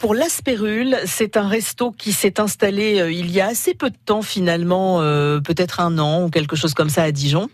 Pour l'Aspérule, c'est un resto qui s'est installé euh, il y a assez peu de temps finalement, euh, peut-être un an ou quelque chose comme ça à Dijon.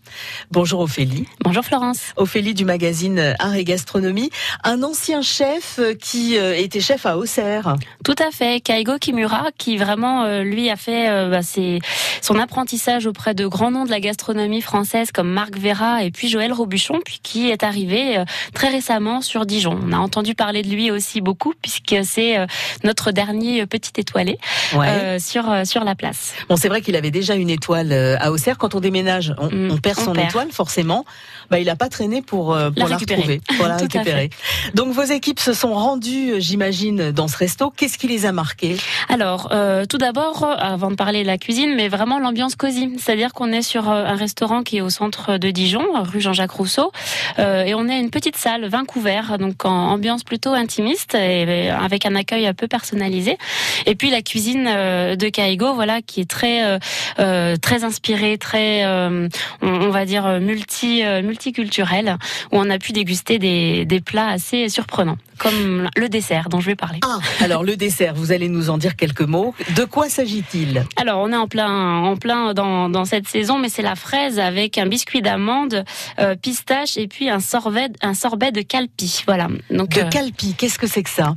Bonjour Ophélie. Bonjour Florence. Ophélie du magazine Art et Gastronomie, un ancien chef qui euh, était chef à Auxerre. Tout à fait, Kaigo Kimura, qui vraiment lui a fait bah, ses- son apprentissage auprès de grands noms de la gastronomie française comme Marc Vera et puis Joël Robuchon, puis qui est arrivé très récemment sur Dijon. On a entendu parler de lui aussi beaucoup puisque c'est euh, notre dernier euh, petit étoilé euh, sur sur la place. Bon, c'est vrai qu'il avait déjà une étoile à Auxerre. Quand on déménage, on, Mm, on perd on son perd. étoile, forcément. Bah, il n'a pas traîné pour, pour La la, récupérer. retrouver, pour la récupérer. Donc, vos équipes se sont rendues, j'imagine, dans ce resto. Qu'est-ce qui les a marqués Alors, euh, tout d'abord, avant de parler de la cuisine, mais vraiment l'ambiance cosy. C'est-à-dire qu'on est sur un restaurant qui est au centre de Dijon, rue Jean-Jacques Rousseau, euh, et on est à une petite salle, 20 couverts, donc en ambiance plutôt intimiste, et avec un accueil un peu personnalisé. Et puis la cuisine euh, de Kaigo, voilà, qui est très euh, euh, très inspirée, très, on, on va dire multi multiculturelle, où on a pu déguster des, des plats assez surprenants, comme le dessert dont je vais parler. Ah, alors le dessert, vous allez nous en dire quelques mots. De quoi s'agit-il? Alors, on est en plein, en plein dans, dans cette saison, mais c'est la fraise avec un biscuit d'amande, euh, pistache et puis un sorbet, un sorbet de calpi. Voilà. Donc, De euh, calpi, qu'est-ce que c'est que ça?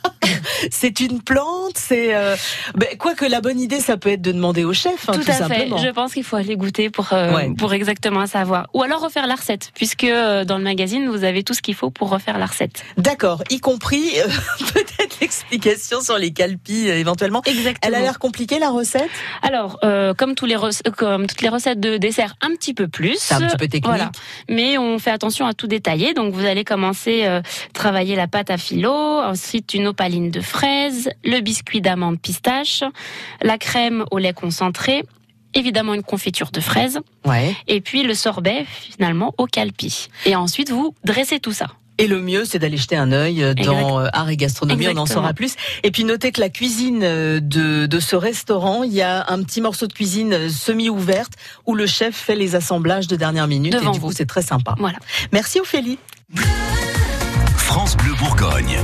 C'est une plante, c'est euh, ben, quoi que la bonne idée, ça peut être de demander au chef, hein, tout, tout, à fait. simplement. Je pense qu'il faut aller goûter pour euh, Ouais. pour exactement savoir, ou alors refaire la recette, puisque euh, dans le magazine vous avez tout ce qu'il faut pour refaire la recette. D'accord, y compris euh, peut-être l'explication sur les calpis euh, éventuellement. Exactement. Elle a l'air compliquée la recette? Alors, euh, comme tous les rec- comme toutes les recettes de dessert, un petit peu plus. C'est un petit peu technique. Voilà. Mais on fait attention à tout détailler. Donc vous allez commencer euh, travailler la pâte à filo, ensuite une opaline de fraises, le biscuit d'amande pistache, la crème au lait concentré, évidemment une confiture de fraises, Ouais. et puis le sorbet finalement au calpi. Et ensuite vous dressez tout ça. Et le mieux, c'est d'aller jeter un œil euh, dans euh, art et gastronomie, on en saura plus. Et puis notez que la cuisine euh, de, de ce restaurant, il y a un petit morceau de cuisine semi-ouverte où le chef fait les assemblages de dernière minute. Devant et du vous. coup, c'est très sympa. Voilà. Merci Ophélie. France Bleu Bourgogne.